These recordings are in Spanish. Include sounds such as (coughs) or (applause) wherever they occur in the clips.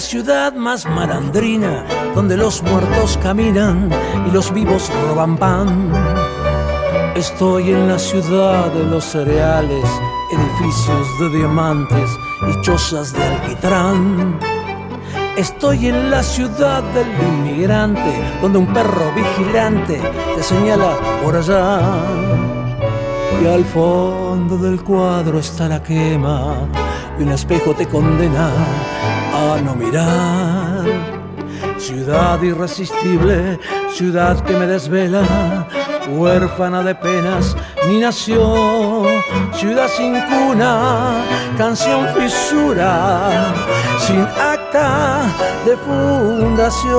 la ciudad más malandrina, donde los muertos caminan y los vivos roban pan. Estoy en la ciudad de los cereales, edificios de diamantes y chozas de alquitrán. Estoy en la ciudad del inmigrante, donde un perro vigilante te señala por allá. Y al fondo del cuadro está la quema, y un espejo te condena a no mirar. Ciudad irresistible, ciudad que me desvela, huérfana de penas, ni nació, ciudad sin cuna, canción fisura, sin acta de fundación.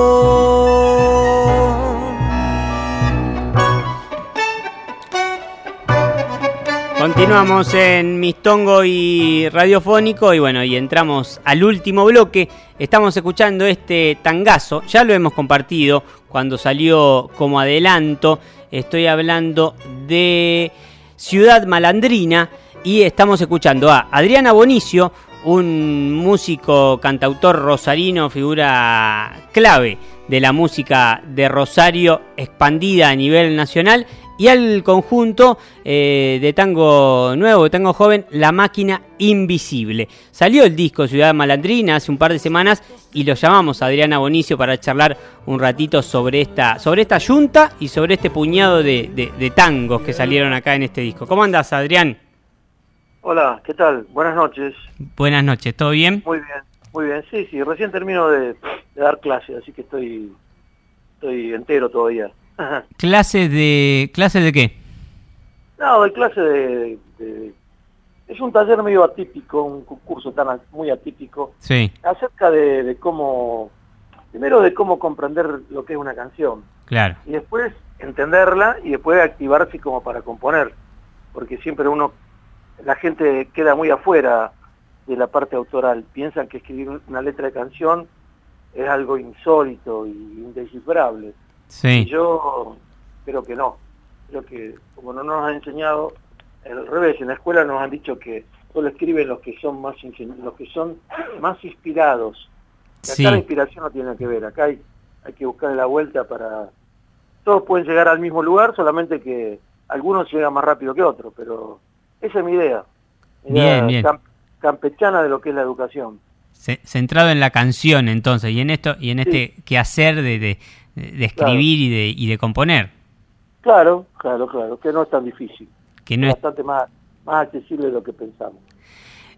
Continuamos en Mistongo y Radiofónico y bueno, y entramos al último bloque. Estamos escuchando este tangazo, ya lo hemos compartido cuando salió como adelanto. Estoy hablando de Ciudad Malandrina y estamos escuchando a Adriana Bonicio, un músico, cantautor rosarino, figura clave de la música de Rosario expandida a nivel nacional y al conjunto eh, de tango nuevo, de tango joven, La Máquina Invisible. Salió el disco Ciudad Malandrina hace un par de semanas y lo llamamos a Adriana Bonicio para charlar un ratito sobre esta, sobre esta yunta y sobre este puñado de, tangos que salieron acá en este disco. ¿Cómo andas, Adrián? Hola, ¿qué tal? Buenas noches. Buenas noches, ¿todo bien? Muy bien, muy bien. Sí, sí, recién termino de, dar clase, así que estoy, estoy entero todavía. ¿Clase de clase de qué? No, de clase de, Es un taller medio atípico, un curso tan muy atípico. Sí. Acerca de, cómo... Primero de cómo comprender lo que es una canción. Claro. Y después entenderla y después activarse como para componer. Porque siempre uno... La gente queda muy afuera de la parte autoral. Piensan que escribir una letra de canción es algo insólito y indescifrable. Sí. yo creo que no. Creo que como no nos han enseñado, al revés, en la escuela nos han dicho que solo escriben los que son más los que son (clears throat) más inspirados. acá la inspiración no tiene que ver, acá hay, hay que buscar la vuelta para... Todos pueden llegar al mismo lugar, solamente que algunos llegan más rápido que otros, pero esa es mi idea. bien, bien. campechana de lo que es la educación. centrado en la canción entonces, y en esto, y en este quehacer de de escribir y, de, y de componer. Claro, claro, claro, que no es tan difícil. Que no es bastante más, más accesible de lo que pensamos.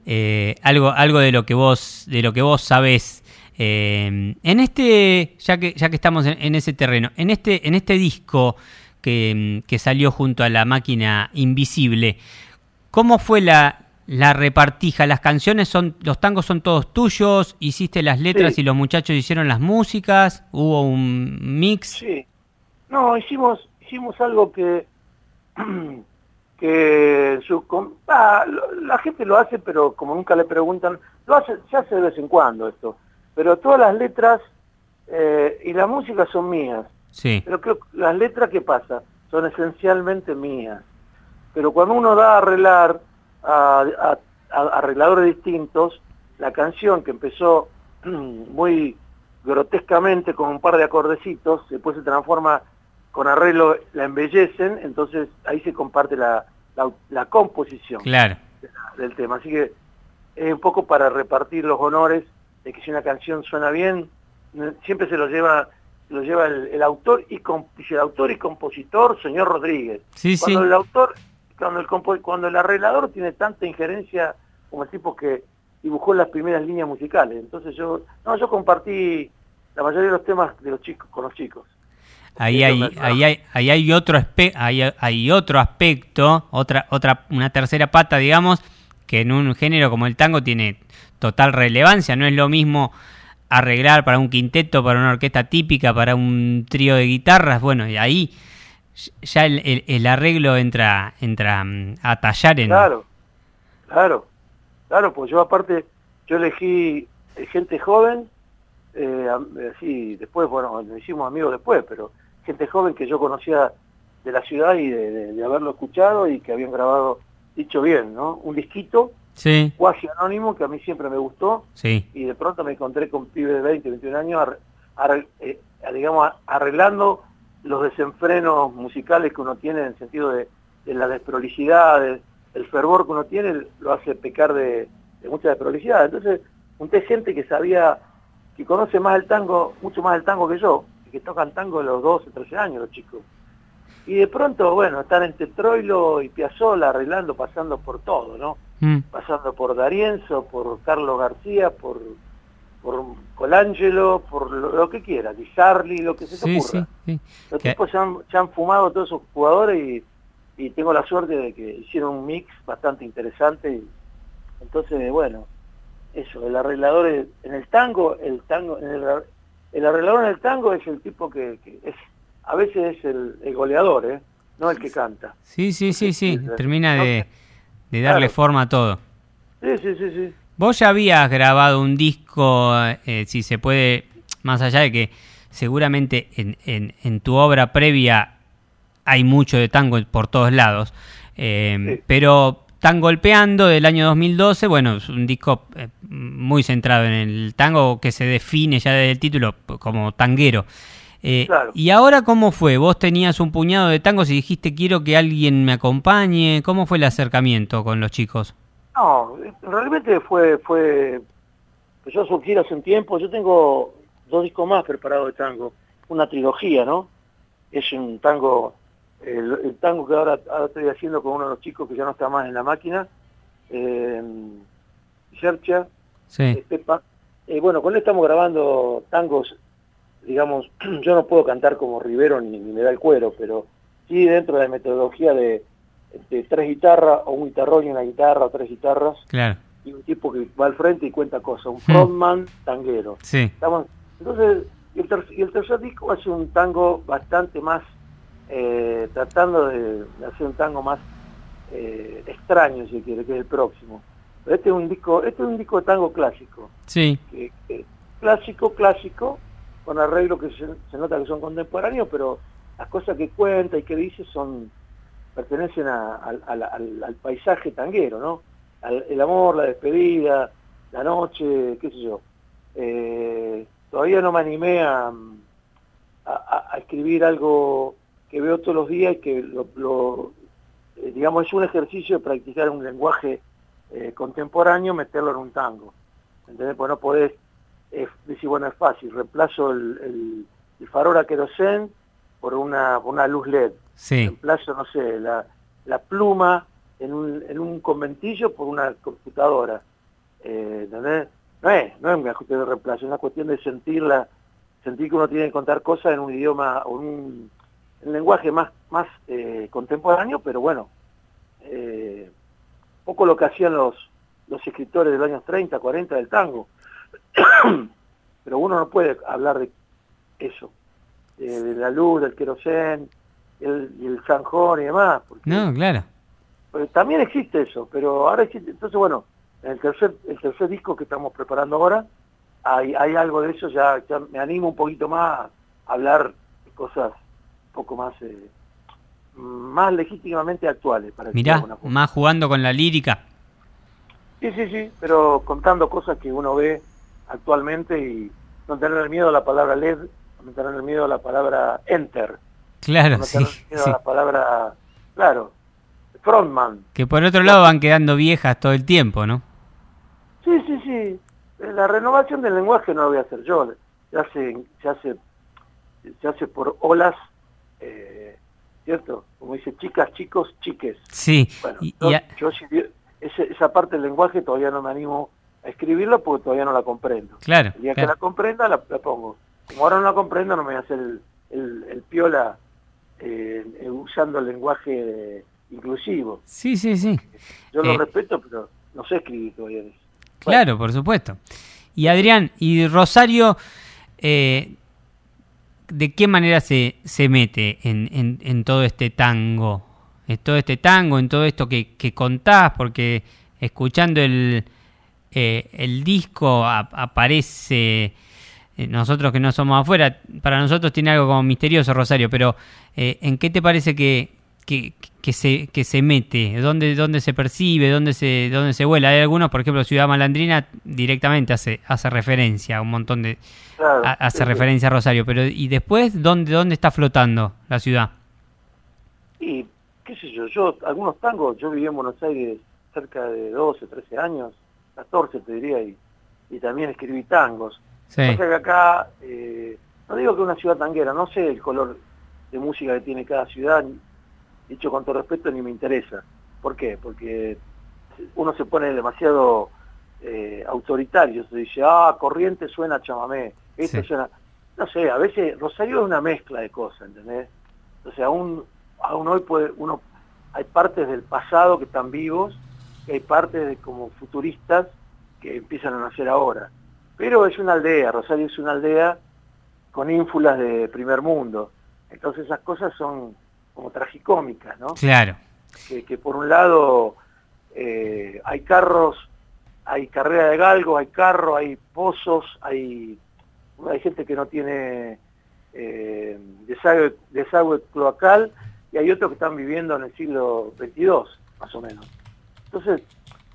Eh, algo, algo de lo que vos, de lo que vos sabés. Eh, en este, ya que, ya que estamos en, ese terreno, en este, en este disco que, que salió junto a la máquina invisible, ¿cómo fue la, la repartija, las canciones son, los tangos son todos tuyos, hiciste las letras y los muchachos hicieron las músicas, hubo un mix. Sí, no, hicimos, hicimos algo que, (clears throat) que su, ah, la gente lo hace, pero como nunca le preguntan, lo hace, se hace de vez en cuando esto, pero todas las letras eh, y la música son mías. Sí. Pero creo que las letras, ¿qué pasa? Son esencialmente mías. Pero cuando uno da a arreglar, a, arregladores distintos, la canción que empezó (clears throat) muy grotescamente con un par de acordecitos, después se transforma con arreglo, la embellecen, entonces ahí se comparte la, la, composición del tema. Así que es un poco para repartir los honores de que si una canción suena bien, siempre se lo lleva lo lleva el, autor y el autor y compositor señor Rodríguez. Cuando el autor cuando el, cuando el arreglador tiene tanta injerencia como el tipo que dibujó las primeras líneas musicales. Entonces yo, no, yo compartí la mayoría de los temas de los chicos con los chicos. Ahí hay, ahí hay, ahí hay otro hay, hay otro aspecto, otra, otra, una tercera pata, digamos, que en un género como el tango tiene total relevancia. No es lo mismo arreglar para un quinteto, para una orquesta típica, para un trío de guitarras. Bueno, y ahí ya el, el, arreglo entra, entra mm, a tallar en... Claro, claro, claro, pues yo aparte, yo elegí gente joven, eh, así, después, bueno, nos hicimos amigos después, pero gente joven que yo conocía de la ciudad y de, haberlo escuchado y que habían grabado, dicho bien, ¿no? Un disquito sí. cuasi anónimo, que a mí siempre me gustó, Sí. y de pronto me encontré con pibes de 20, 21 años, ar- ar- eh, digamos, arreglando los desenfrenos musicales que uno tiene en el sentido de, de la desprolijidad, de- el fervor que uno tiene, lo hace pecar de, de mucha desprolijidad. Entonces, junté gente que sabía, que conoce más el tango, mucho más el tango que yo, y que tocan tango de los 12, 13 años los chicos. Y de pronto, bueno, están entre Troilo y Piazzolla arreglando, pasando por todo, ¿no? Mm. pasando por D'Arienzo, por Carlos García, por, por Colangelo, por lo, lo que quiera, Di Sarli, lo que se te Sí, ocurra. sí, sí. Los tipos ya han, ya han fumado todos esos jugadores y, y tengo la suerte de que hicieron un mix bastante interesante. Y, entonces, bueno, eso, el arreglador es- en el tango, el tango, en el, el arreglador en el tango es el tipo que, que es, a veces es el, el goleador, ¿eh? no el que canta. Sí, sí, sí, sí. (laughs) Termina de, de darle claro. forma a todo. Sí, sí, sí, sí. Vos ya habías grabado un disco, eh, si se puede, más allá de que seguramente en, en- en tu obra previa hay mucho de tango por todos lados, eh, Sí. pero Tan Golpeando del año 2012, bueno, es un disco eh, muy centrado en el tango que se define ya desde el título como tanguero. Eh, Claro. ¿Y ahora cómo fue? ¿Vos tenías un puñado de tangos y dijiste quiero que alguien me acompañe? ¿Cómo fue el acercamiento con los chicos? No, realmente fue, fue, pues yo surgí hace un tiempo, yo tengo dos discos más preparados de tango, una trilogía, ¿no? Es un tango, el, el tango que ahora, ahora estoy haciendo con uno de los chicos que ya no está más en la máquina, eh, Sercha, Sí, Pepa. Eh, bueno, con él estamos grabando tangos, digamos, (clears throat) yo no puedo cantar como Rivero ni, ni me da el cuero, pero sí dentro de la metodología de, de tres guitarras, o un guitarrón y una guitarra, o tres guitarras, claro. y un tipo que va al frente y cuenta cosas, un frontman tanguero. Sí. Estamos, entonces, y el, ter- y el tercer disco hace un tango bastante más, eh, tratando de, de hacer un tango más eh, extraño, si quiere, que es el próximo. Pero este es un disco, este es un disco de tango clásico, Sí, que- que- clásico, clásico, con arreglos que se, se nota que son contemporáneos, pero las cosas que cuenta y que dice son pertenecen a- al, al- paisaje tanguero, ¿no? Al- el amor, la despedida, la noche, qué sé yo. Eh, todavía no me animé a, escribir algo que veo todos los días y que lo, eh, digamos es un ejercicio de practicar un lenguaje eh, contemporáneo, meterlo en un tango. ¿Entendés? Pues no podés decir, bueno, es fácil, reemplazo el, el, el farol a por una, por una luz LED sí, reemplazo, no sé, la, la pluma en un, en un conventillo por una computadora. Eh, ¿entendés? No es, no es una cuestión de reemplazo, es una cuestión de sentirla, sentir que uno tiene que contar cosas en un idioma o en un, en un lenguaje más, más eh, contemporáneo, pero bueno, eh, poco lo que hacían los, los escritores de los años 30, 40 del tango. (coughs) pero uno no puede hablar de eso, de, de la luz, del querosén, el, el zanjón y demás. Porque, no, claro. porque también existe eso, pero ahora existe. Entonces, bueno, en el tercer, el tercer disco que estamos preparando ahora, hay, hay algo de eso, ya, ya me animo un poquito más a hablar de cosas un poco más eh, más legítimamente actuales. Para Mirá, más jugando con la lírica. Sí, sí, sí, pero contando cosas que uno ve actualmente y no tener miedo a la palabra LED, no tener miedo a la palabra enter, Claro, no sí, tener miedo sí. a la palabra, claro, frontman. Que por otro lado van quedando viejas todo el tiempo, ¿no? Sí, sí, sí. La renovación del lenguaje no lo voy a hacer yo. Se hace, se hace, se hace por olas, eh, ¿cierto? Como dice chicas, chicos, chiques. Sí. Bueno, y- yo, y a- yo esa parte del lenguaje todavía no me animo a escribirla porque todavía no la comprendo. claro, El día que claro. la comprenda, la, la pongo. Como ahora no la comprendo, no me voy a hacer el, el, el piola eh, eh, usando el lenguaje inclusivo. Sí, sí, sí. Yo Eh. lo respeto, pero no sé escribir todavía eso. Claro, por supuesto. Y Adrián, y Rosario, eh, ¿de qué manera se, se mete en, en- en todo este tango? En todo este tango, en todo esto que, que contás, porque escuchando el, eh, el disco a- aparece, eh, nosotros que no somos afuera, para nosotros tiene algo como misterioso, Rosario, pero eh, ¿en qué te parece que, que, que, se, que se mete? ¿Dónde, ¿Dónde se percibe? ¿Dónde se, dónde se vuela? Hay algunos, por ejemplo, Ciudad Malandrina directamente hace, hace referencia a un montón de... hace referencia a Rosario, pero ¿y después dónde, dónde está flotando la ciudad? Y, qué sé yo, yo, algunos tangos, yo viví en Buenos Aires cerca de 12, 13 años, 14 te diría, y, y también escribí tangos. Sí. Que acá, eh, no digo que una ciudad tanguera, no sé el color de música que tiene cada ciudad, dicho con todo respeto, ni me interesa. ¿Por qué? Porque uno se pone demasiado eh, autoritario, se dice, ah, corriente suena chamamé, esto suena... No sé, a veces Rosario es una mezcla de cosas, ¿entendés? O sea, aún, aún hoy puede, uno, hay partes del pasado que están vivos, y hay partes de, como futuristas que empiezan a nacer ahora. Pero es una aldea, Rosario es una aldea con ínfulas de primer mundo. Entonces esas cosas son como tragicómicas, ¿no? Claro. Que, por un lado eh, hay carros, hay carrera de galgo, hay carro, hay pozos, hay, hay gente que no tiene eh, desagüe, desagüe cloacal y hay otros que están viviendo en el siglo XXII, más o menos. Entonces,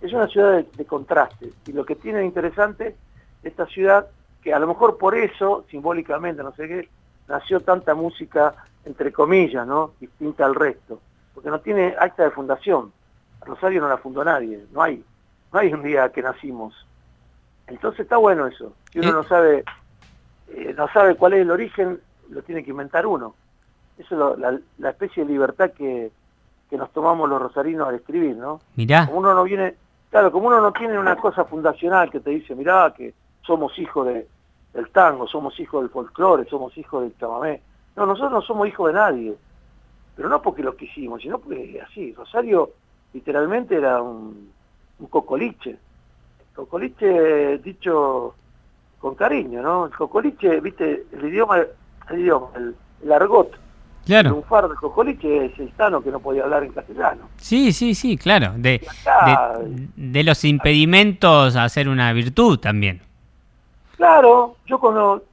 es una ciudad de, de contrastes y lo que tiene de interesante esta ciudad, que a lo mejor por eso, simbólicamente, no sé qué, nació tanta música entre comillas, ¿no? Distinta al resto, porque no tiene acta de fundación. Rosario no la fundó nadie, no hay, no hay un día que nacimos. Entonces está bueno eso. Si uno no sabe, eh, no sabe cuál es el origen, lo tiene que inventar uno. Eso es la, especie de libertad que, que nos tomamos los rosarinos al escribir, ¿no? Mirá. Como uno no viene, claro, como uno no tiene una cosa fundacional que te dice, mirá, que somos hijos de, del tango, somos hijos del folclore, somos hijos del chamamé. No, nosotros no somos hijos de nadie, pero no porque lo quisimos, sino porque así, Rosario literalmente era un, cocoliche. Cocoliche dicho con cariño, ¿no? El cocoliche, viste, el idioma, el idioma, el, argot. Claro. Un far de cocoliche es el sano que no podía hablar en castellano. Sí, sí, sí, claro. De, de, los impedimentos a hacer una virtud también. Claro, yo cuando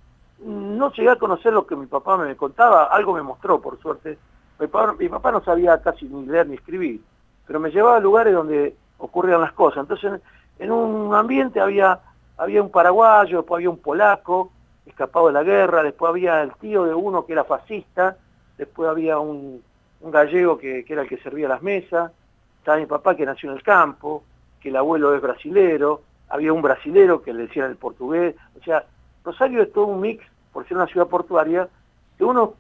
no llegué a conocer lo que mi papá me contaba, algo me mostró, por suerte. Mi papá, no sabía casi ni leer ni escribir, pero me llevaba a lugares donde ocurrían las cosas. Entonces, en, un ambiente había, había un paraguayo, después había un polaco, escapado de la guerra, después había el tío de uno que era fascista, después había un, gallego que, era el que servía las mesas, estaba mi papá que nació en el campo, que el abuelo es brasilero, había un brasilero que le decían el portugués, o sea, Rosario es todo un mix, por ser una ciudad portuaria, que uno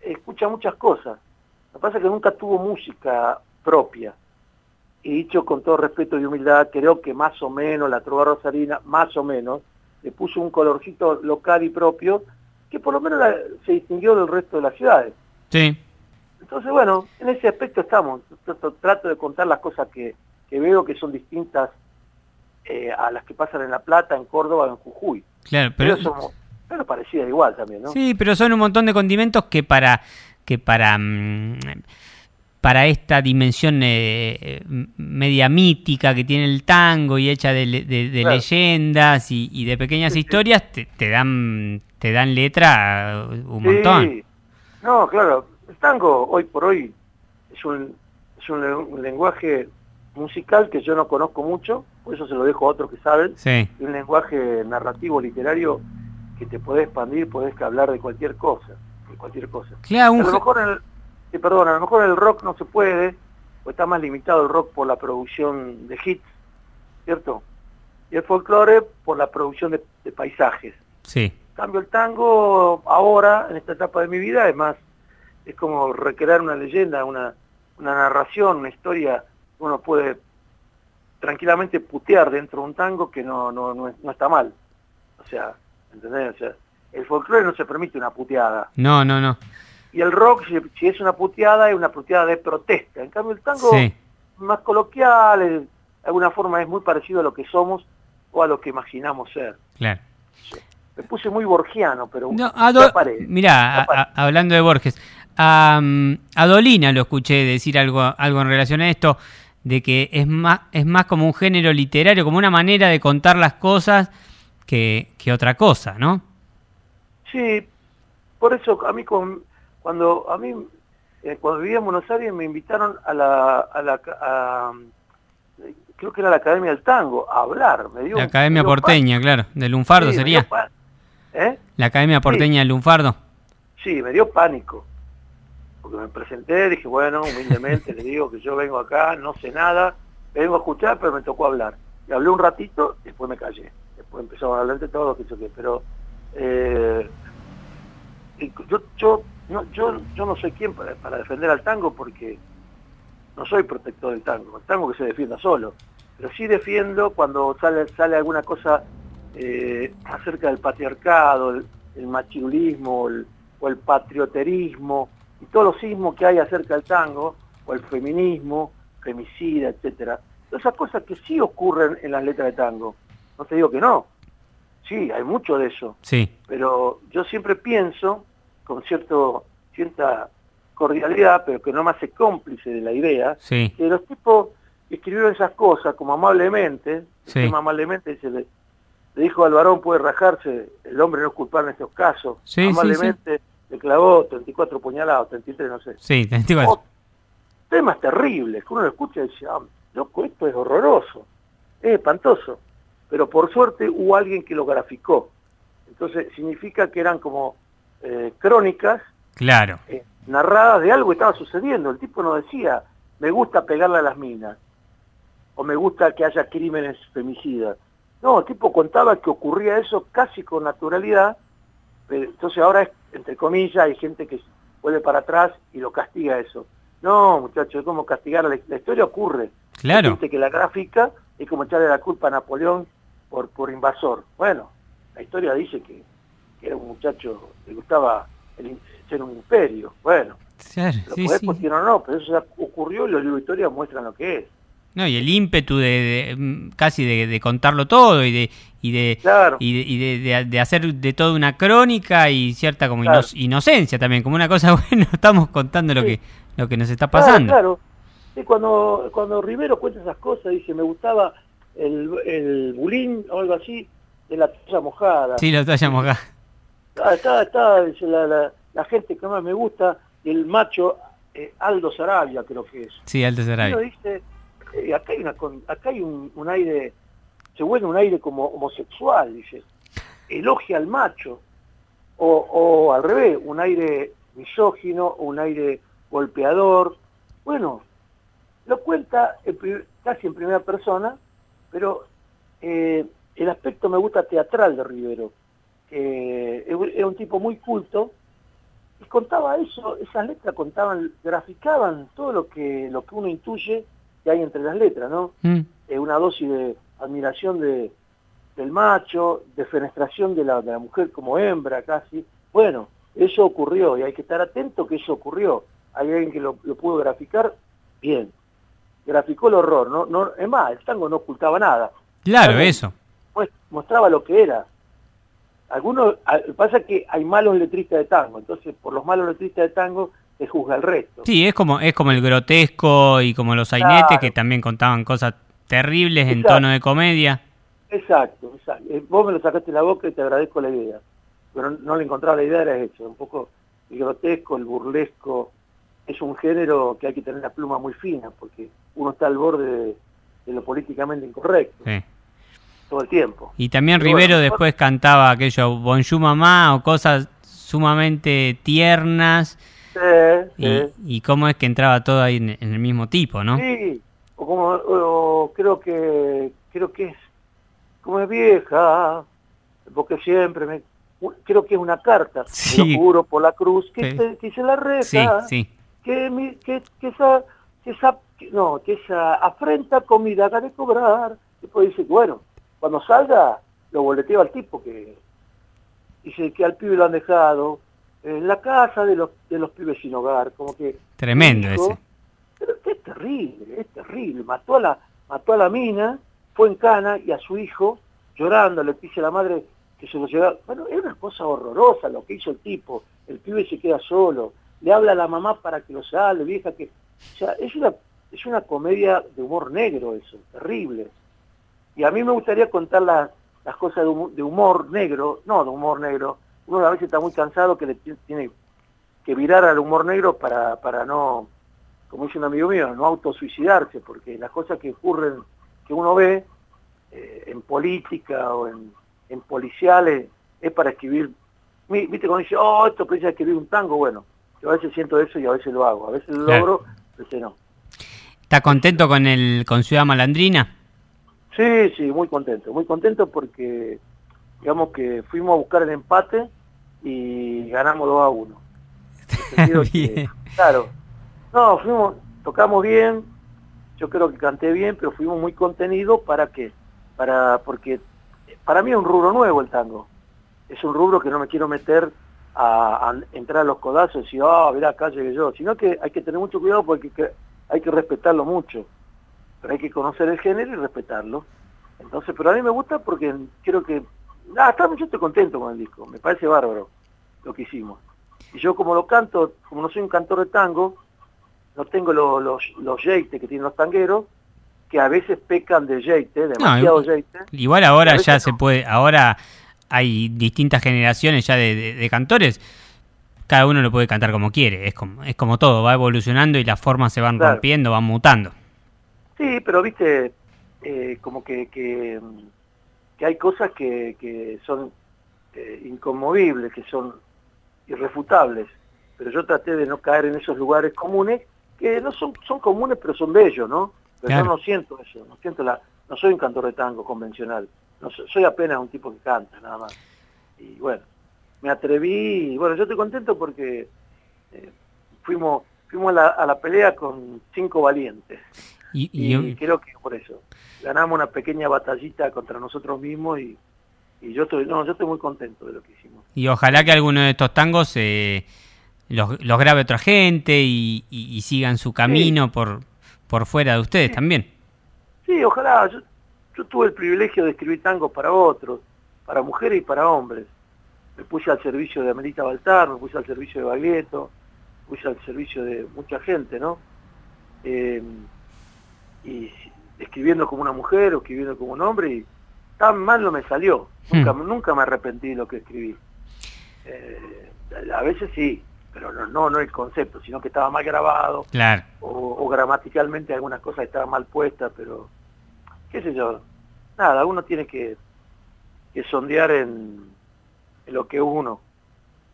escucha muchas cosas. Lo que pasa es que nunca tuvo música propia. Y dicho con todo respeto y humildad, creo que más o menos la trova rosarina, más o menos, le puso un colorcito local y propio, que por lo menos se distinguió del resto de las ciudades. Sí. Entonces, bueno, en ese aspecto estamos. Trato de contar las cosas que, veo que son distintas eh, a las que pasan en La Plata, en Córdoba en Jujuy. Claro, pero... pero parecida igual también, ¿no? Sí, pero son un montón de condimentos que para... que para mm, para esta dimensión eh, media mítica que tiene el tango y hecha de, leyendas y, de pequeñas historias, Te, dan te dan letra un montón. No, claro, el tango hoy por hoy es un, es un lenguaje musical que yo no conozco mucho, por eso se lo dejo a otros que saben, sí. un lenguaje narrativo, literario, que te puede expandir, podés hablar de cualquier cosa, de cualquier cosa. Claro, a lo mejor en el, perdón, a lo mejor el rock no se puede, o está más limitado el rock por la producción de hits, ¿cierto? Y el folclore por la producción de, paisajes. Sí. En cambio el tango ahora, en esta etapa de mi vida, es más, es como recrear una leyenda, una, una narración, una historia uno puede tranquilamente putear dentro de un tango que no, no, no, está mal. O sea, ¿entendés? O sea, el folclore no se permite una puteada. No, no, no. Y el rock, si, es una puteada, es una puteada de protesta. En cambio, el tango más coloquial, de alguna forma es muy parecido a lo que somos o a lo que imaginamos ser. Claro. Me puse muy borgiano, pero no, mirá, hablando de Borges, a, a Dolina lo escuché decir algo, algo en relación a esto de que es más, es más como un género literario, como una manera de contar las cosas que, otra cosa, ¿no? Sí, por eso a mí cuando a mí eh, cuando vivía en Buenos Aires me invitaron a la, a la creo que era la Academia del Tango, a hablar. Me dio, la Academia Porteña, claro, del Lunfardo sería. ¿Eh? La Academia Porteña del Lunfardo. Sí, me dio pánico. Porque me presenté, dije, bueno, humildemente le digo que yo vengo acá, no sé nada, vengo a escuchar, pero me tocó hablar. Y hablé un ratito, después me callé. Después empezamos a hablar de todo, que yo qué. Pero eh, yo, yo, no, yo, yo no soy quien para, defender al tango porque no soy protector del tango. El tango que se defienda solo pero sí defiendo cuando sale, sale alguna cosa eh, acerca del patriarcado, el, machirulismo o el patrioterismo y todos los sismos que hay acerca del tango, o el feminismo, femicida, etcétera. Esas cosas que sí ocurren en las letras de tango. No te digo que no. Sí, hay mucho de eso. Sí. Pero yo siempre pienso, con cierto, cierta cordialidad, pero que no me hace cómplice de la idea, que los tipos escribió esas cosas como amablemente, amablemente le, dijo al varón puede rajarse, el hombre no es culpable en estos casos, amablemente le clavó 34 puñalados, 33 no sé. Sí, 34. temas terribles, que uno lo escucha y dice, ah, loco, esto es horroroso, es espantoso, pero por suerte hubo alguien que lo graficó, entonces significa que eran como eh, crónicas claro. Eh, narradas de algo que estaba sucediendo, el tipo no decía, me gusta pegarle a las minas, o me gusta que haya crímenes femicidas. No, el tipo contaba que ocurría eso casi con naturalidad, entonces ahora es, entre comillas, hay gente que vuelve para atrás y lo castiga eso. No, muchachos, es como castigar, la, la historia ocurre. Claro. Hay gente que la gráfica es como echarle la culpa a Napoleón por, por invasor. Bueno, la historia dice que, era un muchacho que gustaba el, ser un imperio. Bueno, claro, lo sí, sí. no, pero eso ya ocurrió y los libros de historia muestran lo que es. No, y el ímpetu de, mm, casi de, contarlo todo y de y de y, de, de, hacer de todo una crónica y cierta como inocencia también, como una cosa (laughs) bueno, estamos contando lo que lo que nos está pasando. Claro, claro. cuando cuando Rivero cuenta esas cosas dice, me gustaba el, el bulín o algo así de la toalla mojada. Sí, la toalla mojada. Está, está, dice la, la, gente que más me gusta, el macho eh, Aldo Sarabia creo que es. Sí, Aldo Sarabia. dice eh, acá hay, una, acá hay un, aire, se vuelve un aire como homosexual, dice, elogia al macho, o, al revés, un aire misógino, un aire golpeador, bueno, lo cuenta casi en primera persona, pero eh, el aspecto me gusta teatral de Rivero, que era un tipo muy culto, y contaba eso, esas letras contaban, graficaban todo lo que, lo que uno intuye que hay entre las letras, ¿no? Mm. una dosis de admiración de, del macho, de fenestración de la, de la mujer como hembra casi. Bueno, eso ocurrió y hay que estar atento que eso ocurrió. Hay alguien que lo, pudo graficar, bien. Graficó el horror, ¿no? no es más, el tango no ocultaba nada. Claro, eso. Pues, mostraba lo que era. Algunos, pasa que hay malos letristas de tango, entonces por los malos letristas de tango juzga el resto. Sí, es como, es como el grotesco y como los sainetes que también contaban cosas terribles en tono de comedia. Exacto, exacto. Eh, vos me lo sacaste de la boca y te agradezco la idea. Pero no le encontraba la idea, era eso. Un poco el grotesco, el burlesco. Es un género que hay que tener la pluma muy fina porque uno está al borde de, lo políticamente incorrecto. Todo el tiempo. Y también Rivero después cantaba aquello Bonjour Mamá o cosas sumamente tiernas y, cómo es que entraba todo ahí en, el mismo tipo, ¿no? Sí, o como creo que creo que es como es vieja, porque siempre me creo que es una carta, lo juro por la cruz que, que se la reza, que, que, que esa que esa no, que esa afrenta comida haga de cobrar, después dice, bueno, cuando salga lo boleteo al tipo que dice que al pibe lo han dejado en la casa de los, de los pibes sin hogar, como que... Tremendo ese. Pero es terrible, es terrible. Mató a la, mató a la mina, fue en cana y a su hijo, llorando, le dice a la madre que se lo llevaba. Bueno, es una cosa horrorosa lo que hizo el tipo. El pibe se queda solo, le habla a la mamá para que lo salve, vieja que... O sea, es una, es una comedia de humor negro eso, terrible. Y a mí me gustaría contar las cosas de humor negro, no de humor negro, uno a veces está muy cansado que le tiene que virar al humor negro para, para no, como dice un amigo mío, no autosuicidarse, porque las cosas que ocurren, que uno ve eh, en política o en, en policiales, es para escribir, viste cuando dice, oh, esto precisa escribir un tango, bueno, yo a veces siento eso y a veces lo hago, a veces lo logro, a veces no. ¿Está contento con el con Ciudad Malandrina? Sí, sí, muy contento, muy contento porque digamos que fuimos a buscar el empate y ganamos 2 a 1. (laughs) claro, no, fuimos, tocamos bien, yo creo que canté bien, pero fuimos muy contenidos para qué, para, porque para mí es un rubro nuevo el tango, es un rubro que no me quiero meter a, entrar a los codazos y decir, ah, oh, acá llegué yo, sino que hay que tener mucho cuidado porque hay que respetarlo mucho, pero hay que conocer el género y respetarlo. Entonces, pero a mí me gusta porque creo que, ah, yo estoy contento con el disco, me parece bárbaro lo que hicimos. Y yo como lo canto, como no soy un cantor de tango, no tengo los, los, los que tienen los tangueros, que a veces pecan de yeite, demasiado no, Igual ahora ya se puede, ahora hay distintas generaciones ya de, cantores, cada uno lo puede cantar como quiere, es como, es como todo, va evolucionando y las formas se van rompiendo, van mutando. Sí, pero viste, eh, como que, que, hay cosas que, que son eh, inconmovibles, que son irrefutables, pero yo traté de no caer en esos lugares comunes, que no son, son comunes pero son bellos, ¿no? Pero yo no siento eso, no siento la, no soy un cantor de tango convencional, no soy, apenas un tipo que canta, nada más. Y bueno, me atreví, y bueno, yo estoy contento porque eh, fuimos, fuimos a la, a la, pelea con cinco valientes. Y, creo que por eso, ganamos una pequeña batallita contra nosotros mismos y, y yo estoy, no, yo estoy muy contento de lo que hicimos. Y ojalá que alguno de estos tangos eh, los, grabe otra gente y, sigan su camino por, por fuera de ustedes también. Sí, ojalá. Yo, yo tuve el privilegio de escribir tangos para otros, para mujeres y para hombres. Me puse al servicio de Amelita Baltar, me puse al servicio de Baglietto, me puse al servicio de mucha gente, ¿no? Eh, y escribiendo como una mujer o escribiendo como un hombre y tan mal no me salió. Nunca, hmm. nunca me arrepentí de lo que escribí. Eh, a veces sí, pero no, no, no el concepto, sino que estaba mal grabado. Claro. O, gramaticalmente algunas cosas estaban mal puestas, pero qué sé yo. Nada, uno tiene que, que sondear en, lo que uno.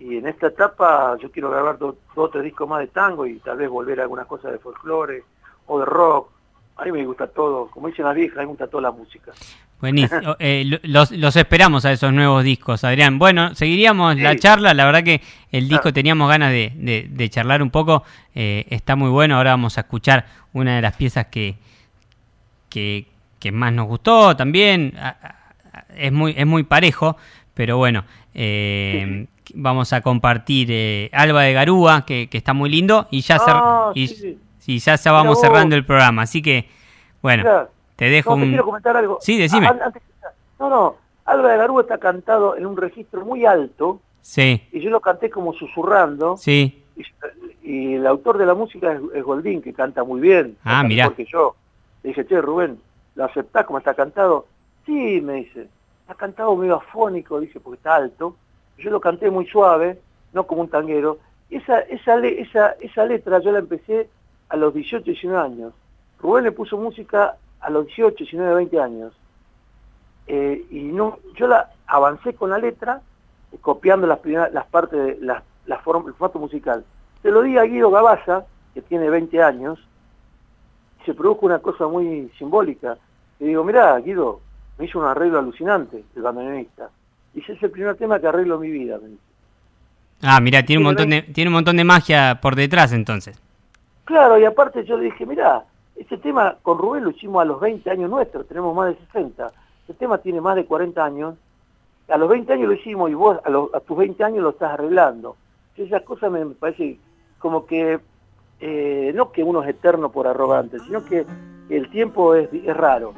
Y en esta etapa yo quiero grabar dos o tres discos más de tango y tal vez volver a algunas cosas de folclore o de rock a mí me gusta todo, como dicen las viejas, a mí me gusta toda la música. Buenísimo. (laughs) Eh, los, los, esperamos a esos nuevos discos, Adrián. Bueno, seguiríamos la charla. La verdad que el disco teníamos ganas de, de, charlar un poco. Eh, está muy bueno. Ahora vamos a escuchar una de las piezas que, que, más nos gustó también. Es muy, es muy parejo, pero bueno. Eh, (laughs) vamos a compartir Alba de Garúa, que, está muy lindo. Y ya ah, y ya, ya vamos cerrando el programa. Así que, bueno, te dejo un... quiero comentar algo. Sí, decime. no, no, Alba de Garúa está cantado en un registro muy alto. Sí. Y yo lo canté como susurrando. Sí. Y, el autor de la música es, Goldín, que canta muy bien. Ah, mira. Porque yo le dije, che, Rubén, ¿lo aceptás como está cantado? Sí, me dice. ha cantado medio afónico, dice, porque está alto. Yo lo canté muy suave, no como un tanguero. Esa, esa, esa, esa letra yo la empecé a los 18, 19 años. Rubén le puso música a los 18, 19, 20 años. Eh, y no, yo la avancé con la letra, copiando las, primeras, las partes de la, la forma, el formato musical. Se lo di a Guido Gaballa, que tiene 20 años, y se produjo una cosa muy simbólica. Y digo, mirá, Guido, me hizo un arreglo alucinante, el bandoneonista. Y ese es el primer tema que arreglo mi vida. Ah, mira, tiene un montón de, tiene un montón de magia por detrás entonces. Claro, y aparte yo le dije, mira, este tema con Rubén lo hicimos a los 20 años nuestros, tenemos más de 60. Este tema tiene más de 40 años. A los 20 años lo hicimos y vos a, tus 20 años lo estás arreglando. Esas cosas me, parece como que, eh, no que uno es eterno por arrogante, sino que el tiempo es, raro.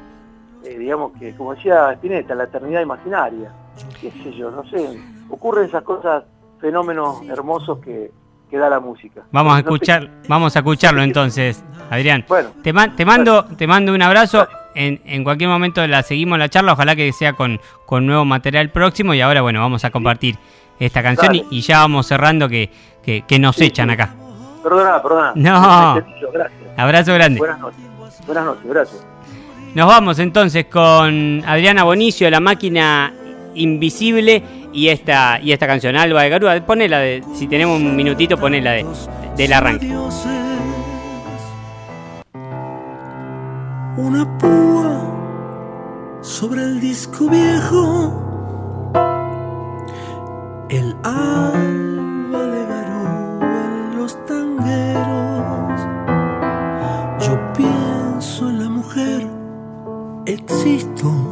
Eh, digamos que, como decía Spinetta, la eternidad imaginaria. Qué sé yo, no sé. Ocurren esas cosas, fenómenos hermosos que, que da la música. Vamos a escuchar, vamos a escucharlo entonces, Adrián. Bueno, te, te mando, te mando un abrazo en, cualquier momento la seguimos la charla, ojalá que sea con, con nuevo material próximo y ahora bueno, vamos a compartir esta canción y, ya vamos cerrando que, que, nos echan acá. Perdona, perdona. No. Abrazo grande. Buenas noches. Buenas noches, gracias. Nos vamos entonces con Adriana Bonicio, La Máquina Invisible y esta, y esta canción, Alba de Garúa. Ponela, de, si tenemos un minutito, ponela de, del arranque. Una púa sobre el disco viejo. El alba de Garúa en los tangueros. Yo pienso en la mujer existo